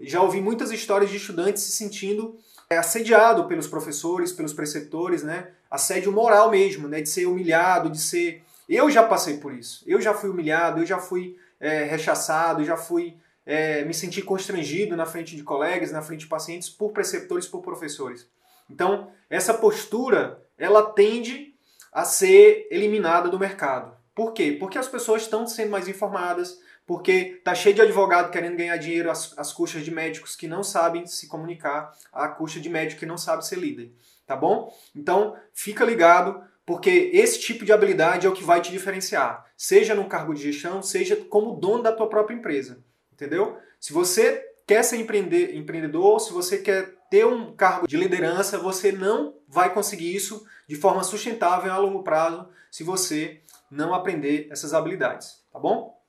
Já ouvi muitas histórias de estudantes se sentindo é, assediado pelos professores, pelos preceptores, né? Assédio moral mesmo, né? De ser humilhado, de ser. Eu já passei por isso. Eu já fui humilhado, eu já fui é, rechaçado, já fui é, me sentir constrangido na frente de colegas, na frente de pacientes, por preceptores, por professores. Então, essa postura, ela tende a ser eliminada do mercado. Por quê? Porque as pessoas estão sendo mais informadas, porque tá cheio de advogado querendo ganhar dinheiro às, às custas de médicos que não sabem se comunicar, à custa de médico que não sabe ser líder, tá bom? Então, fica ligado, porque esse tipo de habilidade é o que vai te diferenciar, seja no cargo de gestão, seja como dono da tua própria empresa entendeu? Se você quer ser empreender, empreendedor, se você quer ter um cargo de liderança, você não vai conseguir isso de forma sustentável a longo prazo se você não aprender essas habilidades, tá bom?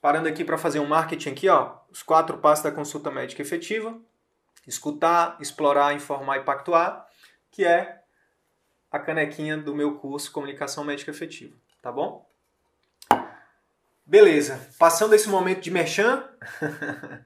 Parando aqui para fazer um marketing aqui, ó, os quatro passos da consulta médica efetiva: escutar, explorar, informar e pactuar, que é a canequinha do meu curso Comunicação Médica Efetiva, tá bom? Beleza, passando esse momento de merchan,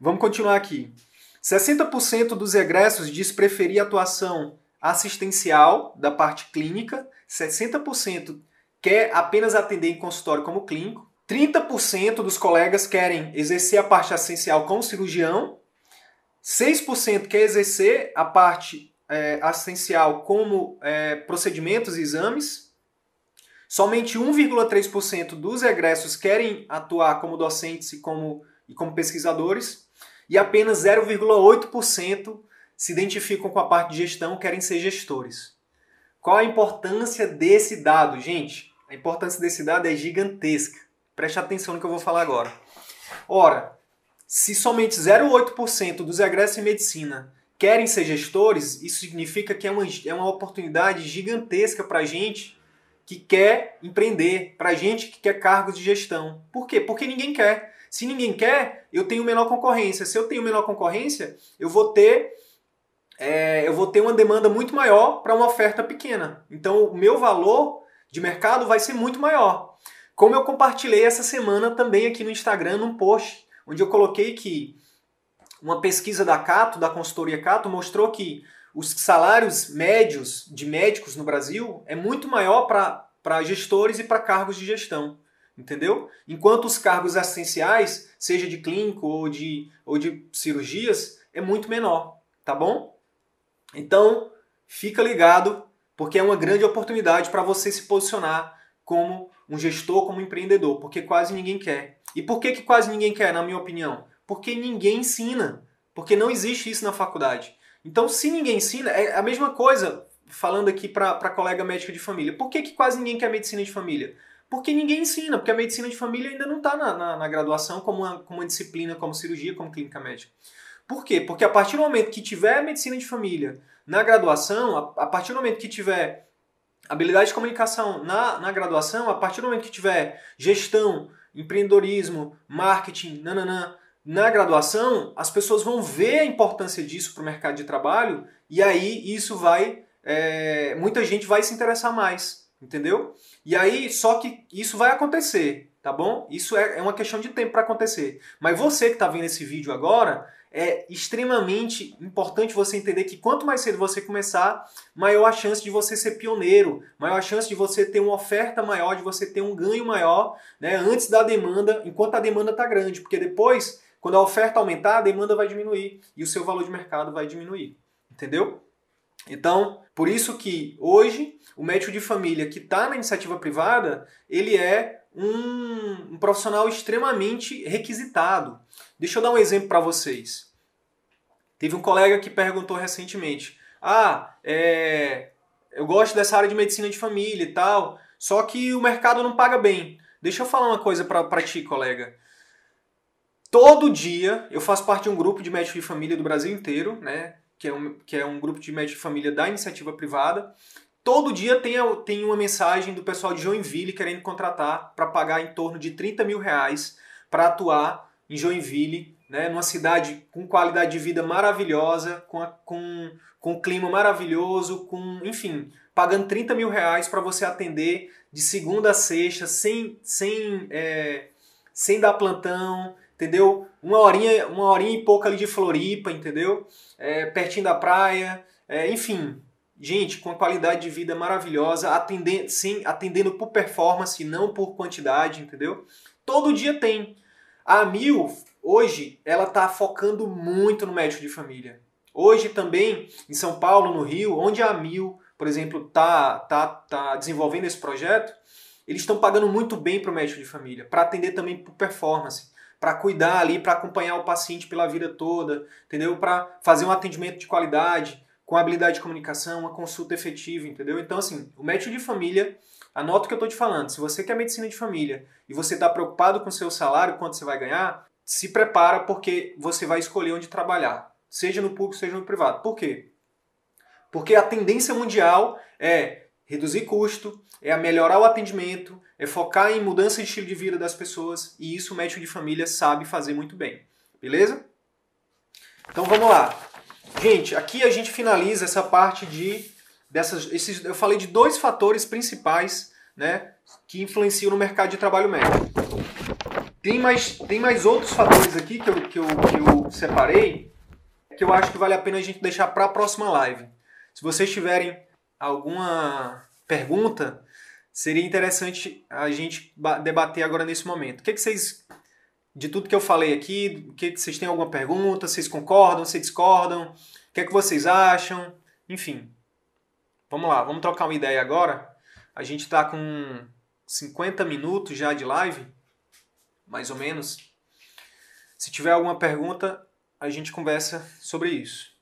vamos continuar aqui. 60% dos egressos diz preferir atuação assistencial da parte clínica, 60% quer apenas atender em consultório como clínico, 30% dos colegas querem exercer a parte assistencial como cirurgião, 6% quer exercer a parte é, assistencial como é, procedimentos e exames, Somente 1,3% dos egressos querem atuar como docentes e como, e como pesquisadores, e apenas 0,8% se identificam com a parte de gestão, querem ser gestores. Qual a importância desse dado, gente? A importância desse dado é gigantesca. Preste atenção no que eu vou falar agora. Ora, se somente 0,8% dos egressos em medicina querem ser gestores, isso significa que é uma, é uma oportunidade gigantesca para a gente que quer empreender, para gente que quer cargos de gestão. Por quê? Porque ninguém quer. Se ninguém quer, eu tenho menor concorrência. Se eu tenho menor concorrência, eu vou ter é, eu vou ter uma demanda muito maior para uma oferta pequena. Então, o meu valor de mercado vai ser muito maior. Como eu compartilhei essa semana também aqui no Instagram, num post, onde eu coloquei que uma pesquisa da Cato, da consultoria Cato, mostrou que os salários médios de médicos no Brasil é muito maior para gestores e para cargos de gestão, entendeu? Enquanto os cargos essenciais, seja de clínico ou de, ou de cirurgias, é muito menor, tá bom? Então, fica ligado, porque é uma grande oportunidade para você se posicionar como um gestor, como um empreendedor, porque quase ninguém quer. E por que, que quase ninguém quer, na minha opinião? Porque ninguém ensina, porque não existe isso na faculdade. Então, se ninguém ensina, é a mesma coisa, falando aqui para colega médica de família. Por que, que quase ninguém quer medicina de família? Porque ninguém ensina, porque a medicina de família ainda não está na, na, na, graduação como uma, como uma disciplina, como cirurgia, como clínica médica. Por quê? Porque a partir do momento que tiver medicina de família na graduação, a, a partir do momento que tiver habilidade de comunicação na, na graduação, a partir do momento que tiver gestão, empreendedorismo, marketing, nananã, na graduação, as pessoas vão ver a importância disso para o mercado de trabalho e aí isso vai. É, muita gente vai se interessar mais, entendeu? E aí, só que isso vai acontecer, tá bom? Isso é, é uma questão de tempo para acontecer. Mas você que está vendo esse vídeo agora, é extremamente importante você entender que quanto mais cedo você começar, maior a chance de você ser pioneiro, maior a chance de você ter uma oferta maior, de você ter um ganho maior, né, antes da demanda, enquanto a demanda está grande, porque depois, quando a oferta aumentar, a demanda vai diminuir e o seu valor de mercado vai diminuir, entendeu? Então, por isso que hoje o médico de família que está na iniciativa privada, ele é um, um profissional extremamente requisitado. Deixa eu dar um exemplo para vocês. Teve um colega que perguntou recentemente: Ah, é, eu gosto dessa área de medicina de família e tal, só que o mercado não paga bem. Deixa eu falar uma coisa para ti, colega. Todo dia eu faço parte de um grupo de médicos de família do Brasil inteiro, né? Que é um, que é um grupo de médicos de família da iniciativa privada. Todo dia tem, tem uma mensagem do pessoal de Joinville querendo contratar para pagar em torno de 30 mil reais para atuar em Joinville, né, numa cidade com qualidade de vida maravilhosa, com, a, com, com um clima maravilhoso, com, enfim, pagando 30 mil reais para você atender de segunda a sexta, sem, sem, é, sem dar plantão, entendeu? Uma horinha, uma horinha e pouco ali de Floripa, entendeu? É, pertinho da praia, é, enfim, gente com qualidade de vida maravilhosa, atendendo, sim, atendendo por performance, não por quantidade, entendeu? Todo dia tem. A Mil, hoje, ela está focando muito no médico de família. Hoje também, em São Paulo, no Rio, onde a Mil, por exemplo, está tá, tá desenvolvendo esse projeto, eles estão pagando muito bem para o médico de família, para atender também por performance, para cuidar ali, para acompanhar o paciente pela vida toda, entendeu? Para fazer um atendimento de qualidade, com habilidade de comunicação, uma consulta efetiva, entendeu? Então, assim, o médico de família, anota o que eu estou te falando. Se você quer medicina de família e você está preocupado com o seu salário, quanto você vai ganhar, se prepara porque você vai escolher onde trabalhar, seja no público, seja no privado. Por quê? Porque a tendência mundial é reduzir custo, é melhorar o atendimento, é focar em mudança de estilo de vida das pessoas e isso o médico de família sabe fazer muito bem. Beleza? Então vamos lá. Gente, aqui a gente finaliza essa parte de dessas, esses, eu falei de dois fatores principais, né, que influenciam no mercado de trabalho médico. Tem mais, tem mais outros fatores aqui que eu, que, eu, que eu separei que eu acho que vale a pena a gente deixar para a próxima live. Se vocês tiverem alguma pergunta, seria interessante a gente debater agora nesse momento. O que, é que vocês de tudo que eu falei aqui, o que, vocês têm alguma pergunta? Vocês concordam? Vocês discordam? O que é que vocês acham? Enfim, vamos lá, vamos trocar uma ideia agora. A gente está com 50 minutos já de live, mais ou menos. Se tiver alguma pergunta, a gente conversa sobre isso.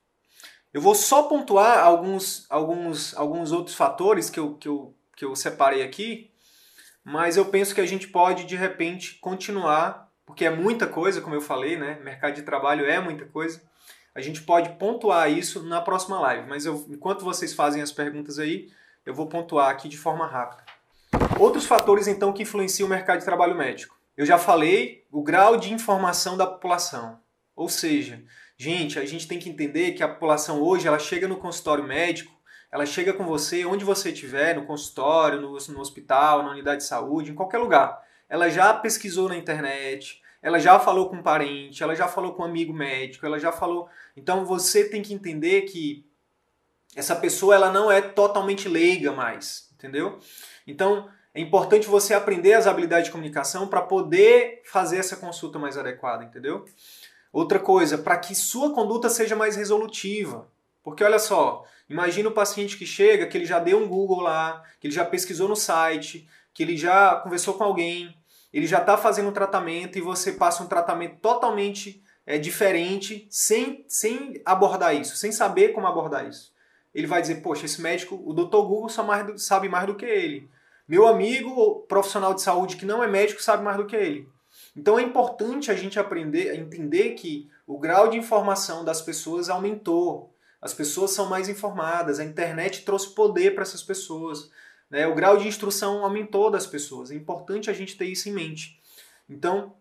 Eu vou só pontuar alguns, alguns, alguns outros fatores que eu, que, eu, que eu separei aqui, mas eu penso que a gente pode, de repente, continuar porque é muita coisa, como eu falei, né? Mercado de trabalho é muita coisa. A gente pode pontuar isso na próxima live, mas eu, enquanto vocês fazem as perguntas aí, eu vou pontuar aqui de forma rápida. Outros fatores então que influenciam o mercado de trabalho médico. Eu já falei o grau de informação da população. Ou seja, gente, a gente tem que entender que a população hoje ela chega no consultório médico, ela chega com você onde você estiver, no consultório, no, no hospital, na unidade de saúde, em qualquer lugar ela já pesquisou na internet, ela já falou com um parente, ela já falou com um amigo médico, ela já falou. Então você tem que entender que essa pessoa ela não é totalmente leiga mais, entendeu? Então é importante você aprender as habilidades de comunicação para poder fazer essa consulta mais adequada, entendeu? Outra coisa, para que sua conduta seja mais resolutiva. Porque olha só, Imagina o paciente que chega, que ele já deu um Google lá, que ele já pesquisou no site, que ele já conversou com alguém, ele já está fazendo um tratamento e você passa um tratamento totalmente é, diferente sem, sem abordar isso, sem saber como abordar isso. Ele vai dizer, poxa, esse médico, o Dr. Google mais, sabe mais do que ele. Meu amigo profissional de saúde que não é médico sabe mais do que ele. Então é importante a gente aprender, a entender que o grau de informação das pessoas aumentou. As pessoas são mais informadas, a internet trouxe poder para essas pessoas. Né? O grau de instrução aumentou das pessoas. É importante a gente ter isso em mente. Então,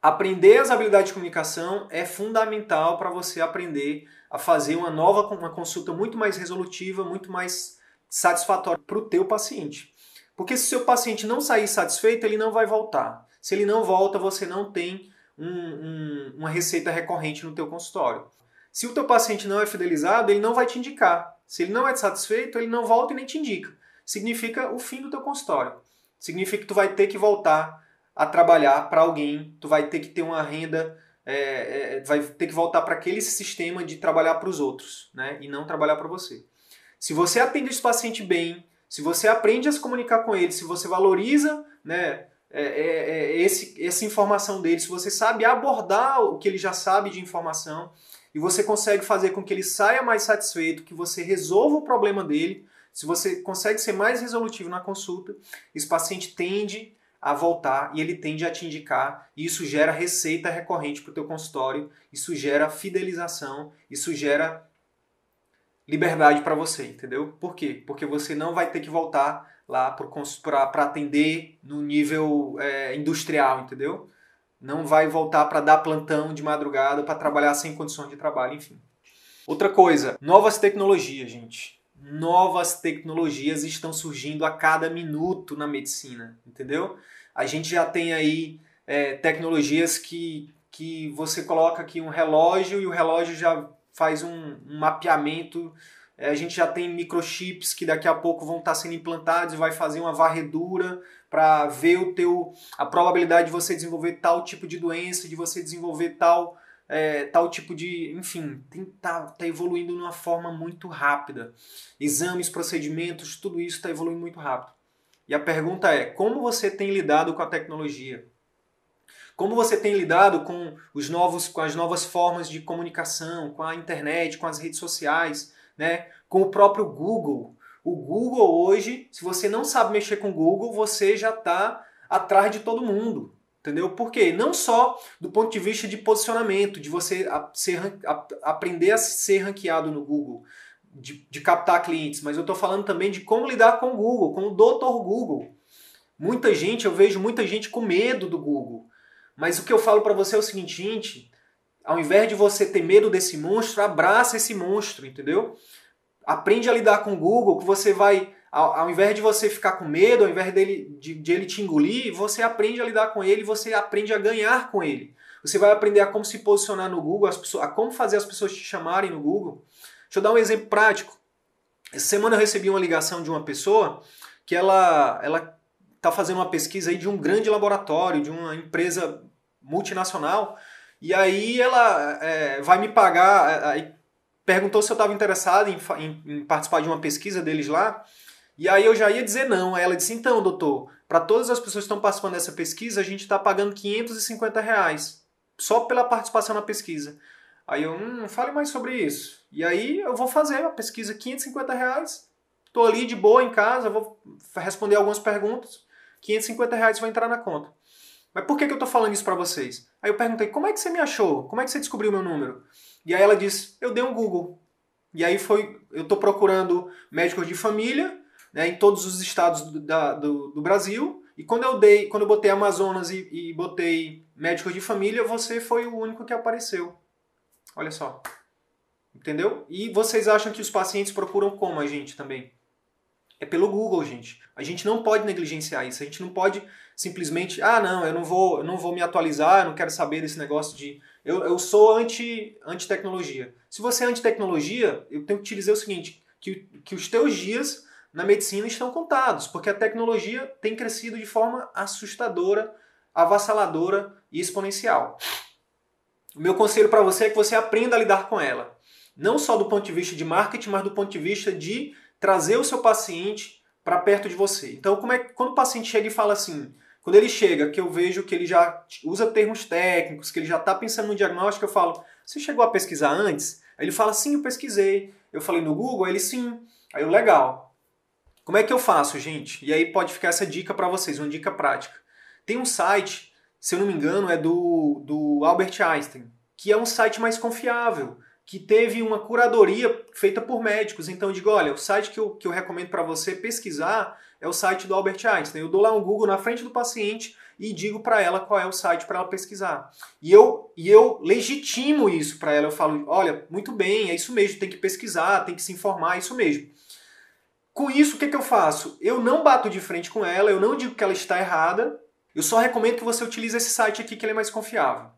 aprender as habilidades de comunicação é fundamental para você aprender a fazer uma nova uma consulta muito mais resolutiva, muito mais satisfatória para o teu paciente. Porque se o seu paciente não sair satisfeito, ele não vai voltar. Se ele não volta, você não tem um, um, uma receita recorrente no teu consultório. Se o teu paciente não é fidelizado, ele não vai te indicar. Se ele não é satisfeito, ele não volta e nem te indica. Significa o fim do teu consultório. Significa que tu vai ter que voltar a trabalhar para alguém, tu vai ter que ter uma renda, é, é, vai ter que voltar para aquele sistema de trabalhar para os outros, né? E não trabalhar para você. Se você atende esse paciente bem, se você aprende a se comunicar com ele, se você valoriza, né? É, é, é esse, essa informação dele, se você sabe abordar o que ele já sabe de informação, e você consegue fazer com que ele saia mais satisfeito, que você resolva o problema dele, se você consegue ser mais resolutivo na consulta, esse paciente tende a voltar e ele tende a te indicar, e isso gera receita recorrente para o teu consultório, isso gera fidelização, isso gera liberdade para você, entendeu? Por quê? Porque você não vai ter que voltar lá para atender no nível é, industrial, entendeu? não vai voltar para dar plantão de madrugada para trabalhar sem condições de trabalho, enfim. Outra coisa, novas tecnologias, gente. Novas tecnologias estão surgindo a cada minuto na medicina, entendeu? A gente já tem aí é, tecnologias que, que você coloca aqui um relógio e o relógio já faz um, um mapeamento. É, a gente já tem microchips que daqui a pouco vão estar sendo implantados e vai fazer uma varredura para ver o teu a probabilidade de você desenvolver tal tipo de doença, de você desenvolver tal é, tal tipo de, enfim, tá, tá evoluindo de uma forma muito rápida. Exames, procedimentos, tudo isso está evoluindo muito rápido. E a pergunta é: como você tem lidado com a tecnologia? Como você tem lidado com os novos, com as novas formas de comunicação, com a internet, com as redes sociais, né? Com o próprio Google. O Google hoje, se você não sabe mexer com o Google, você já está atrás de todo mundo. Entendeu? Por quê? Não só do ponto de vista de posicionamento, de você a, ser, a, aprender a ser ranqueado no Google, de, de captar clientes, mas eu estou falando também de como lidar com o Google, com o doutor Google. Muita gente, eu vejo muita gente com medo do Google. Mas o que eu falo para você é o seguinte, gente, ao invés de você ter medo desse monstro, abraça esse monstro, entendeu? aprende a lidar com o Google, que você vai, ao, invés de você ficar com medo, ao invés dele, de, de ele te engolir, você aprende a lidar com ele, você aprende a ganhar com ele. Você vai aprender a como se posicionar no Google, as pessoas, a como fazer as pessoas te chamarem no Google. Deixa eu dar um exemplo prático. Essa semana eu recebi uma ligação de uma pessoa que ela ela está fazendo uma pesquisa aí de um grande laboratório, de uma empresa multinacional, e aí ela é, vai me pagar, aí perguntou se eu estava interessado em, em, em, participar de uma pesquisa deles lá. E aí eu já ia dizer não. Aí ela disse: então, doutor, para todas as pessoas que estão participando dessa pesquisa, a gente está pagando 550 reais só pela participação na pesquisa. Aí eu, hum, fale mais sobre isso. E aí eu vou fazer a pesquisa, 550 reais. Estou ali de boa em casa, vou responder algumas perguntas. 550 reais vai entrar na conta. Mas por que, que eu estou falando isso para vocês? Aí eu perguntei, como é que você me achou? Como é que você descobriu meu número? E aí ela disse, eu dei um Google. E aí foi, eu estou procurando médicos de família né, em todos os estados do, da, do, do, Brasil. E quando eu dei, quando eu botei Amazonas e, e botei médicos de família, você foi o único que apareceu. Olha só. Entendeu? E vocês acham que os pacientes procuram como a gente também? É pelo Google, gente. A gente não pode negligenciar isso. A gente não pode simplesmente, ah, não, eu não vou, eu não vou me atualizar, eu não quero saber desse negócio de eu, eu sou anti, anti-tecnologia. Se você é anti-tecnologia, eu tenho que te dizer o seguinte, que, que os teus dias na medicina estão contados, porque a tecnologia tem crescido de forma assustadora, avassaladora e exponencial. O meu conselho para você é que você aprenda a lidar com ela. Não só do ponto de vista de marketing, mas do ponto de vista de trazer o seu paciente para perto de você. Então, como é quando o paciente chega e fala assim, quando ele chega, que eu vejo que ele já usa termos técnicos, que ele já está pensando no diagnóstico, eu falo: Você chegou a pesquisar antes? Aí ele fala: Sim, eu pesquisei. Eu falei no Google? Aí ele: Sim. Aí eu: Legal. Como é que eu faço, gente? E aí pode ficar essa dica para vocês, uma dica prática. Tem um site, se eu não me engano, é do, do Albert Einstein, que é um site mais confiável, que teve uma curadoria feita por médicos. Então eu digo: Olha, o site que eu, que eu recomendo para você pesquisar é o site do Albert Einstein. Eu dou lá um Google na frente do paciente e digo para ela qual é o site para ela pesquisar. E eu, e eu legitimo isso para ela. Eu falo, olha, muito bem, é isso mesmo, tem que pesquisar, tem que se informar, é isso mesmo. Com isso, o que, que eu faço? Eu não bato de frente com ela, eu não digo que ela está errada, eu só recomendo que você utilize esse site aqui que ele é mais confiável.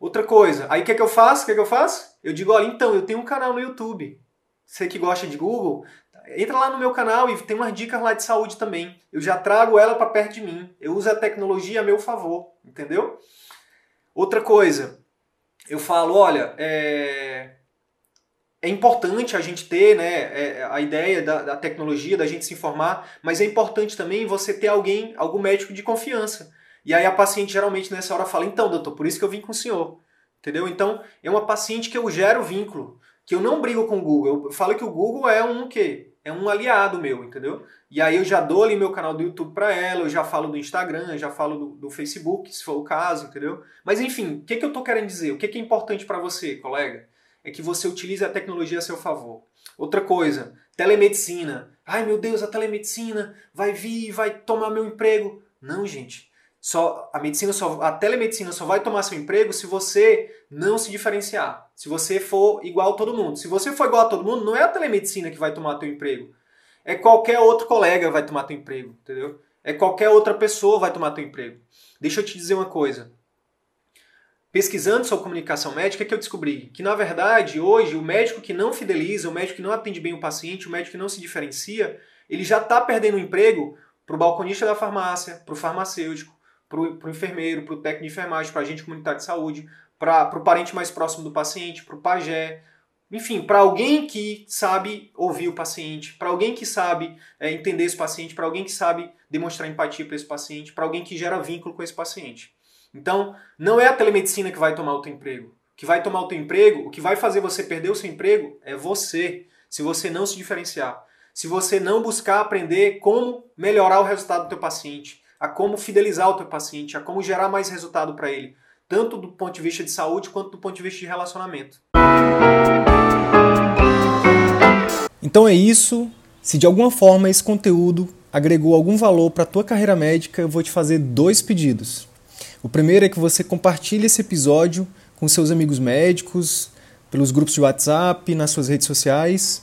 Outra coisa, aí o que, que eu faço? O que, que eu faço? Eu digo, olha, então, eu tenho um canal no YouTube. Você que gosta de Google, entra lá no meu canal e tem umas dicas lá de saúde também. Eu já trago ela para perto de mim. Eu uso a tecnologia a meu favor, entendeu? Outra coisa, eu falo, olha, é, é importante a gente ter né, é, a ideia da, da, tecnologia, da gente se informar, mas é importante também você ter alguém, algum médico de confiança. E aí a paciente geralmente nessa hora fala, então, doutor, por isso que eu vim com o senhor. Entendeu? Então, é uma paciente que eu gero vínculo, que eu não brigo com o Google. Eu falo que o Google é um quê? é um aliado meu, entendeu? E aí eu já dou ali meu canal do YouTube para ela, eu já falo do Instagram, eu já falo do, do, Facebook, se for o caso, entendeu? Mas enfim, o que, que eu tô querendo dizer? O que, que é importante para você, colega? É que você utilize a tecnologia a seu favor. Outra coisa, telemedicina. Ai meu Deus, a telemedicina vai vir vai tomar meu emprego. Não, gente. Só, a medicina só, a telemedicina só vai tomar seu emprego se você não se diferenciar. Se você for igual a todo mundo. Se você for igual a todo mundo, não é a telemedicina que vai tomar teu emprego. É qualquer outro colega vai tomar teu emprego, entendeu? É qualquer outra pessoa vai tomar teu emprego. Deixa eu te dizer uma coisa. Pesquisando sobre comunicação médica, é que eu descobri que, na verdade, hoje, o médico que não fideliza, o médico que não atende bem o paciente, o médico que não se diferencia, ele já está perdendo o emprego para o balconista da farmácia, para o farmacêutico, para o enfermeiro, para o técnico de enfermagem, para a agente comunitário de saúde, para o parente mais próximo do paciente, para o pajé, enfim, para alguém que sabe ouvir o paciente, para alguém que sabe é, entender esse paciente, para alguém que sabe demonstrar empatia para esse paciente, para alguém que gera vínculo com esse paciente. Então, não é a telemedicina que vai tomar o teu emprego. O que vai tomar o teu emprego, o que vai fazer você perder o seu emprego é você, se você não se diferenciar. Se você não buscar aprender como melhorar o resultado do teu paciente, a como fidelizar o teu paciente, a como gerar mais resultado para ele, tanto do ponto de vista de saúde quanto do ponto de vista de relacionamento. Então é isso. Se de alguma forma esse conteúdo agregou algum valor para a tua carreira médica, eu vou te fazer dois pedidos. O primeiro é que você compartilhe esse episódio com seus amigos médicos, pelos grupos de WhatsApp, nas suas redes sociais.